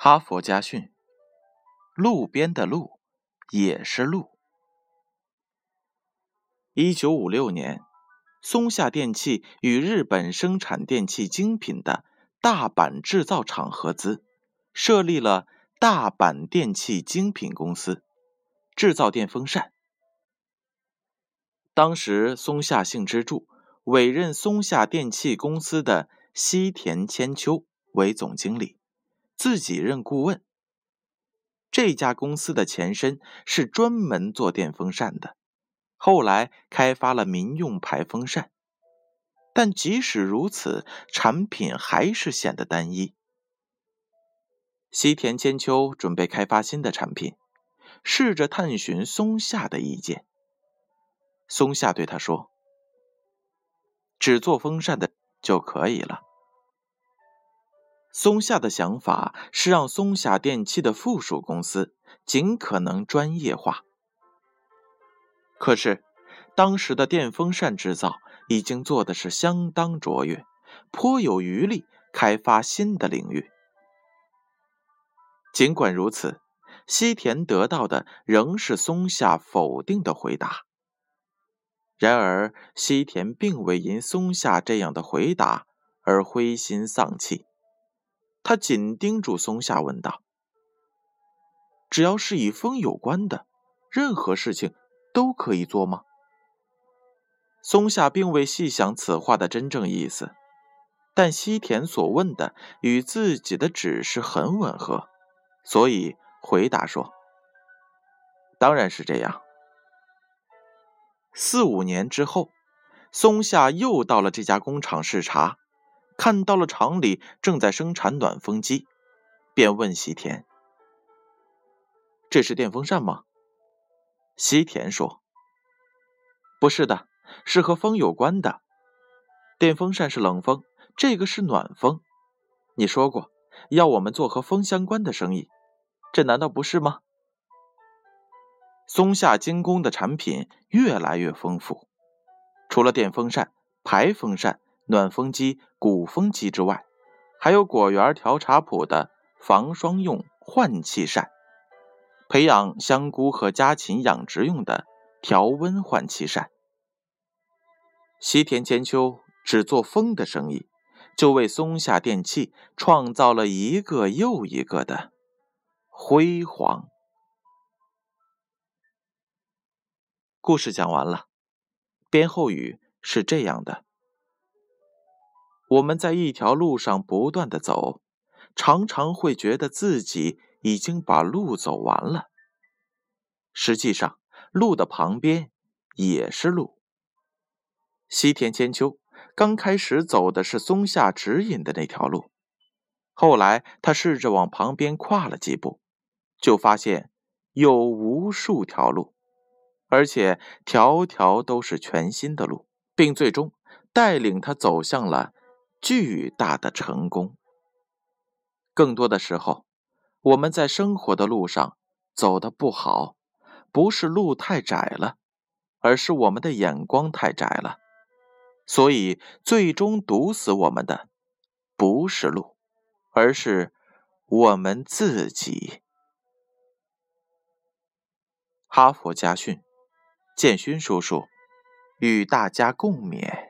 哈佛家训：路边的路也是路。一九五六年，松下电器与日本生产电器精品的大阪制造厂合资，设立了大阪电器精品公司，制造电风扇。当时，松下幸之助委任松下电器公司的西田千秋为总经理。自己任顾问。这家公司的前身是专门做电风扇的，后来开发了民用排风扇，但即使如此，产品还是显得单一。西田千秋准备开发新的产品，试着探寻松下的意见。松下对他说：“只做风扇的就可以了。”松下的想法是让松下电器的附属公司尽可能专业化。可是，当时的电风扇制造已经做的是相当卓越，颇有余力开发新的领域。尽管如此，西田得到的仍是松下否定的回答。然而，西田并未因松下这样的回答而灰心丧气。他紧盯住松下，问道：“只要是与风有关的，任何事情都可以做吗？”松下并未细想此话的真正意思，但西田所问的与自己的指示很吻合，所以回答说：“当然是这样。”四五年之后，松下又到了这家工厂视察。看到了厂里正在生产暖风机，便问西田：“这是电风扇吗？”西田说：“不是的，是和风有关的。电风扇是冷风，这个是暖风。你说过要我们做和风相关的生意，这难道不是吗？”松下精工的产品越来越丰富，除了电风扇、排风扇。暖风机、鼓风机之外，还有果园调茶铺的防霜用换气扇，培养香菇和家禽养殖用的调温换气扇。西田千秋只做风的生意，就为松下电器创造了一个又一个的辉煌。故事讲完了，编后语是这样的。我们在一条路上不断的走，常常会觉得自己已经把路走完了。实际上，路的旁边也是路。西田千秋刚开始走的是松下指引的那条路，后来他试着往旁边跨了几步，就发现有无数条路，而且条条都是全新的路，并最终带领他走向了。巨大的成功。更多的时候，我们在生活的路上走的不好，不是路太窄了，而是我们的眼光太窄了。所以，最终堵死我们的不是路，而是我们自己。哈佛家训，建勋叔叔与大家共勉。